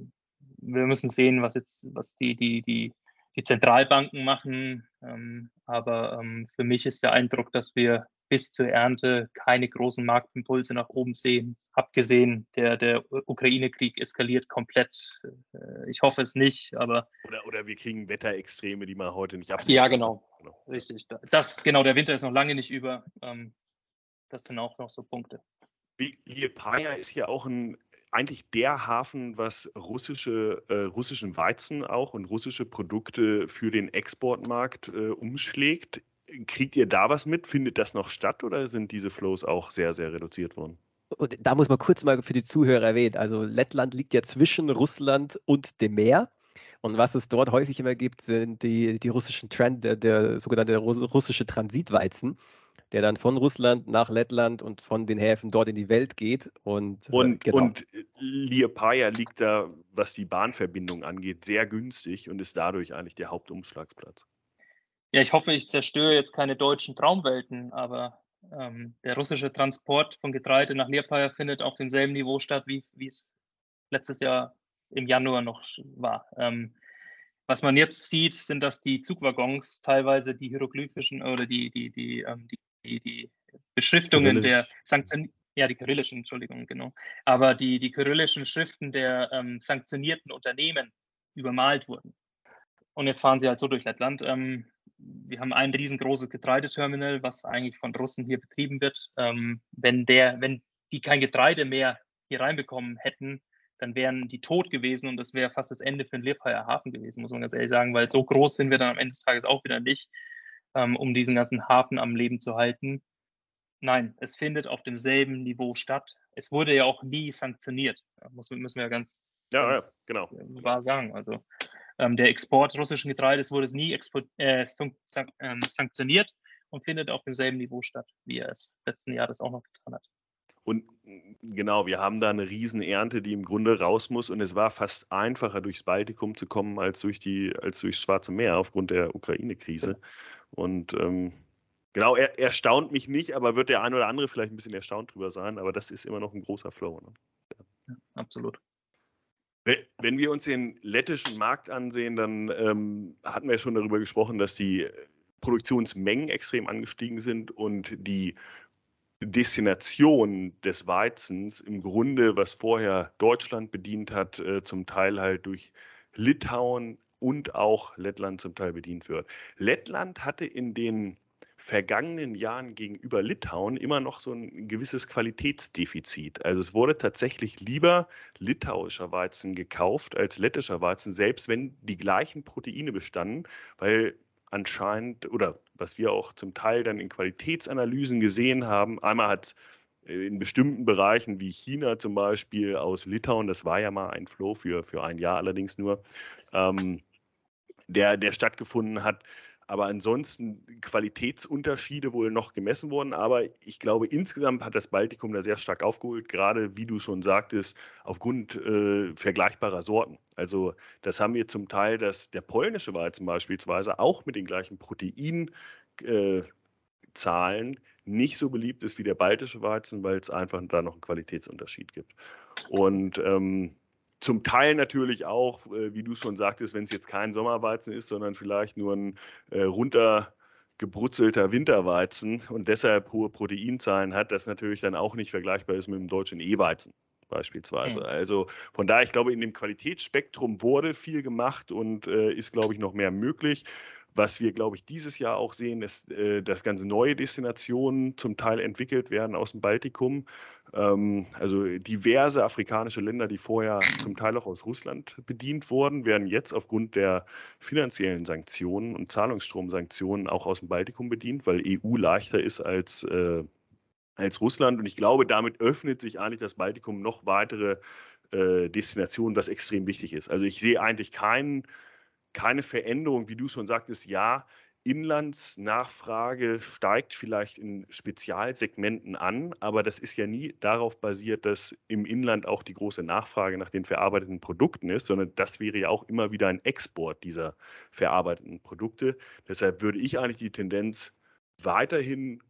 Speaker 4: wir müssen sehen, was jetzt, was die, die, die, die Zentralbanken machen. Ähm, aber ähm, für mich ist der Eindruck, dass wir bis zur Ernte keine großen Marktimpulse nach oben sehen. Abgesehen, der, der Ukraine-Krieg eskaliert komplett. Äh, ich hoffe es nicht, aber.
Speaker 3: Oder, oder wir kriegen Wetterextreme, die man heute nicht absehen
Speaker 4: Ja, genau. genau. Richtig. Das, genau, der Winter ist noch lange nicht über. Ähm, das sind auch noch so Punkte.
Speaker 3: Liepaja ist hier auch ein eigentlich der Hafen, was russische, äh, russischen Weizen auch und russische Produkte für den Exportmarkt äh, umschlägt. Kriegt ihr da was mit? Findet das noch statt oder sind diese Flows auch sehr, sehr reduziert worden?
Speaker 2: Und da muss man kurz mal für die Zuhörer erwähnen. Also Lettland liegt ja zwischen Russland und dem Meer. Und was es dort häufig immer gibt, sind die, die russischen Trend, der, der sogenannte russische Transitweizen, der dann von Russland nach Lettland und von den Häfen dort in die Welt geht. Und,
Speaker 3: äh, und, genau. und Liepaja liegt da, was die Bahnverbindung angeht, sehr günstig und ist dadurch eigentlich der Hauptumschlagsplatz.
Speaker 4: Ja, ich hoffe, ich zerstöre jetzt keine deutschen Traumwelten, aber ähm, der russische Transport von Getreide nach Liepaja findet auf demselben Niveau statt, wie, es letztes Jahr im Januar noch war. Ähm, was man jetzt sieht, sind, dass die Zugwaggons teilweise die hieroglyphischen oder die, die, die, ähm, die, die, Beschriftungen Kyrillisch. der Sanktionen, ja, die kyrillischen, Entschuldigung, genau, aber die, die kyrillischen Schriften der ähm, sanktionierten Unternehmen übermalt wurden. Und jetzt fahren sie halt so durch Lettland. Ähm, wir haben ein riesengroßes Getreideterminal, was eigentlich von Russen hier betrieben wird. Ähm, wenn, der, wenn die kein Getreide mehr hier reinbekommen hätten, dann wären die tot gewesen und das wäre fast das Ende für den Liephayer Hafen gewesen, muss man ganz ehrlich sagen, weil so groß sind wir dann am Ende des Tages auch wieder nicht, ähm, um diesen ganzen Hafen am Leben zu halten. Nein, es findet auf demselben Niveau statt. Es wurde ja auch nie sanktioniert, muss, müssen wir ja ganz,
Speaker 3: ja, ganz
Speaker 4: ja, genau. wahr sagen. Also ähm, der Export russischen Getreides wurde nie äh, ähm, sanktioniert und findet auf demselben Niveau statt, wie er es letzten Jahr das auch noch getan hat.
Speaker 3: Und genau, wir haben da eine Riesenernte, die im Grunde raus muss. Und es war fast einfacher, durchs Baltikum zu kommen, als durch die, als durchs Schwarze Meer aufgrund der Ukraine-Krise. Und ähm, genau, er, erstaunt mich nicht, aber wird der ein oder andere vielleicht ein bisschen erstaunt drüber sein. Aber das ist immer noch ein großer Flow. Ne?
Speaker 4: absolut.
Speaker 3: Wenn wir uns den lettischen Markt ansehen, dann ähm, hatten wir schon darüber gesprochen, dass die Produktionsmengen extrem angestiegen sind und die Destination des Weizens im Grunde, was vorher Deutschland bedient hat, äh, zum Teil halt durch Litauen und auch Lettland zum Teil bedient wird. Lettland hatte in den vergangenen Jahren gegenüber Litauen immer noch so ein gewisses Qualitätsdefizit. Also es wurde tatsächlich lieber litauischer Weizen gekauft als lettischer Weizen, selbst wenn die gleichen Proteine bestanden, weil anscheinend oder was wir auch zum Teil dann in Qualitätsanalysen gesehen haben, einmal hat äh, in bestimmten Bereichen wie China zum Beispiel aus Litauen, das war ja mal ein Flow für, für ein Jahr allerdings nur, ähm, der, der stattgefunden hat, aber ansonsten Qualitätsunterschiede wohl noch gemessen worden. Aber ich glaube, insgesamt hat das Baltikum da sehr stark aufgeholt, gerade wie du schon sagtest, aufgrund äh, vergleichbarer Sorten. Also das haben wir zum Teil, dass der polnische Weizen beispielsweise auch mit den gleichen Proteinzahlen äh, nicht so beliebt ist wie der baltische Weizen, weil es einfach da noch einen Qualitätsunterschied gibt. Und ähm, zum Teil natürlich auch, äh, wie du schon sagtest, wenn es jetzt kein Sommerweizen ist, sondern vielleicht nur ein äh, runtergebrutzelter Winterweizen und deshalb hohe Proteinzahlen hat, das natürlich dann auch nicht vergleichbar ist mit dem deutschen E-Weizen beispielsweise. Mhm. Also von daher, ich glaube, in dem Qualitätsspektrum wurde viel gemacht und äh, ist, glaube ich, noch mehr möglich. Was wir, glaube ich, dieses Jahr auch sehen, ist, äh, dass ganze neue Destinationen zum Teil entwickelt werden aus dem Baltikum. Ähm, also diverse afrikanische Länder, die vorher zum Teil auch aus Russland bedient wurden, werden jetzt aufgrund der finanziellen Sanktionen und Zahlungsstromsanktionen auch aus dem Baltikum bedient, weil EU leichter ist als, äh, als Russland. Und ich glaube, damit öffnet sich eigentlich das Baltikum noch weitere äh, Destinationen, was extrem wichtig ist. Also ich sehe eigentlich keinen keine Veränderung, wie du schon sagtest, ja, Inlandsnachfrage steigt vielleicht in Spezialsegmenten an, aber das ist ja nie darauf basiert, dass im Inland auch die große Nachfrage nach den verarbeiteten Produkten ist, sondern das wäre ja auch immer wieder ein Export dieser verarbeiteten Produkte. Deshalb würde ich eigentlich die Tendenz weiterhin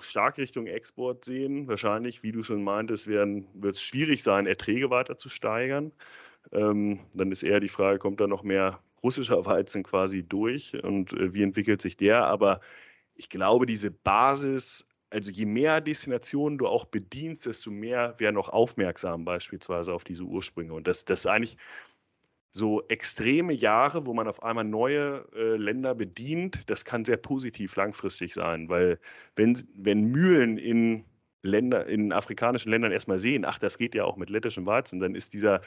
Speaker 3: stark Richtung Export sehen. Wahrscheinlich, wie du schon meintest, wird es schwierig sein, Erträge weiter zu steigern. Ähm, dann ist eher die Frage, kommt da noch mehr russischer Weizen quasi durch und äh, wie entwickelt sich der. Aber ich glaube, diese Basis, also je mehr Destinationen du auch bedienst, desto mehr werden auch aufmerksam beispielsweise auf diese Ursprünge. Und das, das ist eigentlich so extreme Jahre, wo man auf einmal neue äh, Länder bedient, das kann sehr positiv langfristig sein, weil wenn, wenn Mühlen in Länder, in afrikanischen Ländern erstmal sehen, ach, das geht ja auch mit lettischem Weizen, dann ist dieser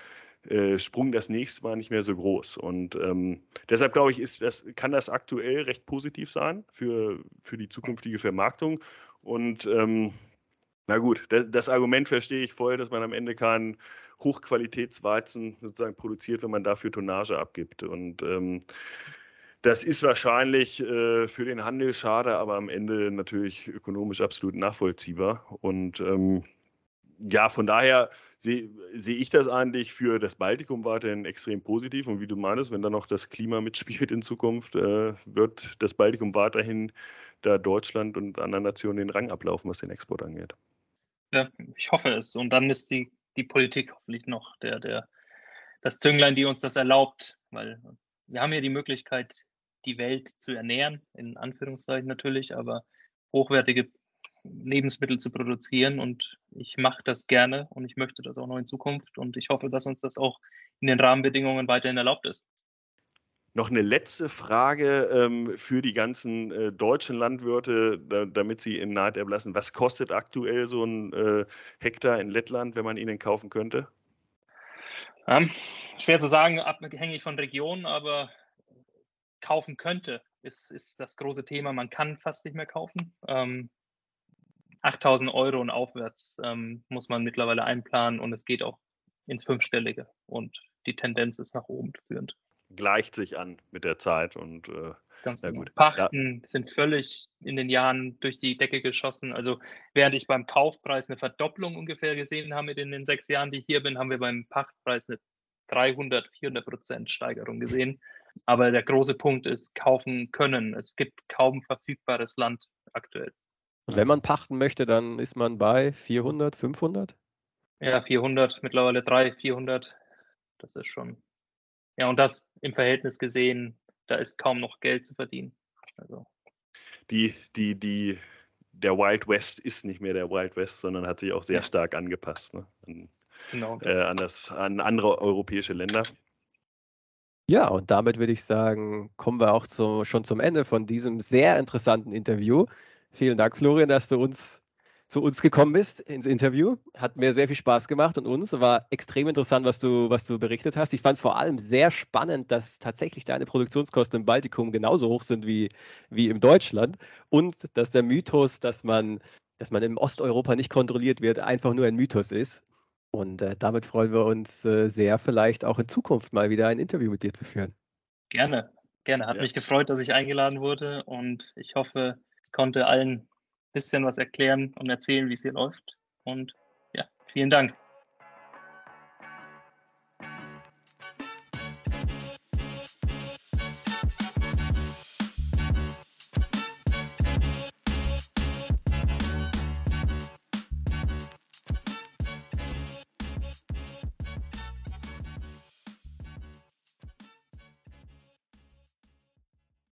Speaker 3: äh, Sprung das nächste Mal nicht mehr so groß. Und ähm, deshalb glaube ich, ist das, kann das aktuell recht positiv sein für, für die zukünftige Vermarktung. Und ähm, na gut, das, das, Argument verstehe ich voll, dass man am Ende keinen Hochqualitätsweizen sozusagen produziert, wenn man dafür Tonnage abgibt. Und ähm, das ist wahrscheinlich äh, für den Handel schade, aber am Ende natürlich ökonomisch absolut nachvollziehbar. Und ähm, ja, von daher sehe seh ich das eigentlich für das Baltikum weiterhin extrem positiv. Und wie du meinst, wenn da noch das Klima mitspielt in Zukunft, äh, wird das Baltikum weiterhin da Deutschland und anderen Nationen den Rang ablaufen, was den Export angeht.
Speaker 4: Ja, ich hoffe es. Und dann ist die, die Politik hoffentlich noch der, der, das Zünglein, die uns das erlaubt, weil wir haben ja die Möglichkeit, die Welt zu ernähren, in Anführungszeichen natürlich, aber hochwertige Lebensmittel zu produzieren und ich mache das gerne und ich möchte das auch noch in Zukunft und ich hoffe, dass uns das auch in den Rahmenbedingungen weiterhin erlaubt ist.
Speaker 3: Noch eine letzte Frage ähm, für die ganzen äh, deutschen Landwirte, da, damit sie in Naht erblassen. Was kostet aktuell so ein äh, Hektar in Lettland, wenn man ihn kaufen könnte?
Speaker 4: Ähm, schwer zu sagen, abhängig von Regionen, aber kaufen könnte, ist, ist das große Thema. Man kann fast nicht mehr kaufen. Ähm, 8000 Euro und aufwärts ähm, muss man mittlerweile einplanen und es geht auch ins Fünfstellige und die Tendenz ist nach oben führend.
Speaker 3: Gleicht sich an mit der Zeit und äh,
Speaker 4: Ganz genau. gut. Pachten ja. sind völlig in den Jahren durch die Decke geschossen. Also während ich beim Kaufpreis eine Verdopplung ungefähr gesehen habe in den sechs Jahren, die ich hier bin, haben wir beim Pachtpreis eine 300, 400 Prozent Steigerung gesehen. Aber der große Punkt ist kaufen können. Es gibt kaum verfügbares Land aktuell.
Speaker 2: Und wenn man pachten möchte, dann ist man bei 400, 500?
Speaker 4: Ja, 400, mittlerweile 300, 400. Das ist schon. Ja, und das im Verhältnis gesehen, da ist kaum noch Geld zu verdienen. Also.
Speaker 3: Die, die, die, der Wild West ist nicht mehr der Wild West, sondern hat sich auch sehr ja. stark angepasst ne? an, genau, äh, an, das, an andere europäische Länder.
Speaker 2: Ja, und damit würde ich sagen, kommen wir auch zu, schon zum Ende von diesem sehr interessanten Interview. Vielen Dank, Florian, dass du uns zu uns gekommen bist ins Interview. Hat mir sehr viel Spaß gemacht und uns war extrem interessant, was du, was du berichtet hast. Ich fand es vor allem sehr spannend, dass tatsächlich deine Produktionskosten im Baltikum genauso hoch sind wie, wie in Deutschland und dass der Mythos, dass man, dass man im Osteuropa nicht kontrolliert wird, einfach nur ein Mythos ist. Und äh, damit freuen wir uns äh, sehr, vielleicht auch in Zukunft mal wieder ein Interview mit dir zu führen.
Speaker 4: Gerne, gerne. Hat ja. mich gefreut, dass ich eingeladen wurde und ich hoffe, ich konnte allen ein bisschen was erklären und erzählen, wie es hier läuft. Und ja, vielen Dank.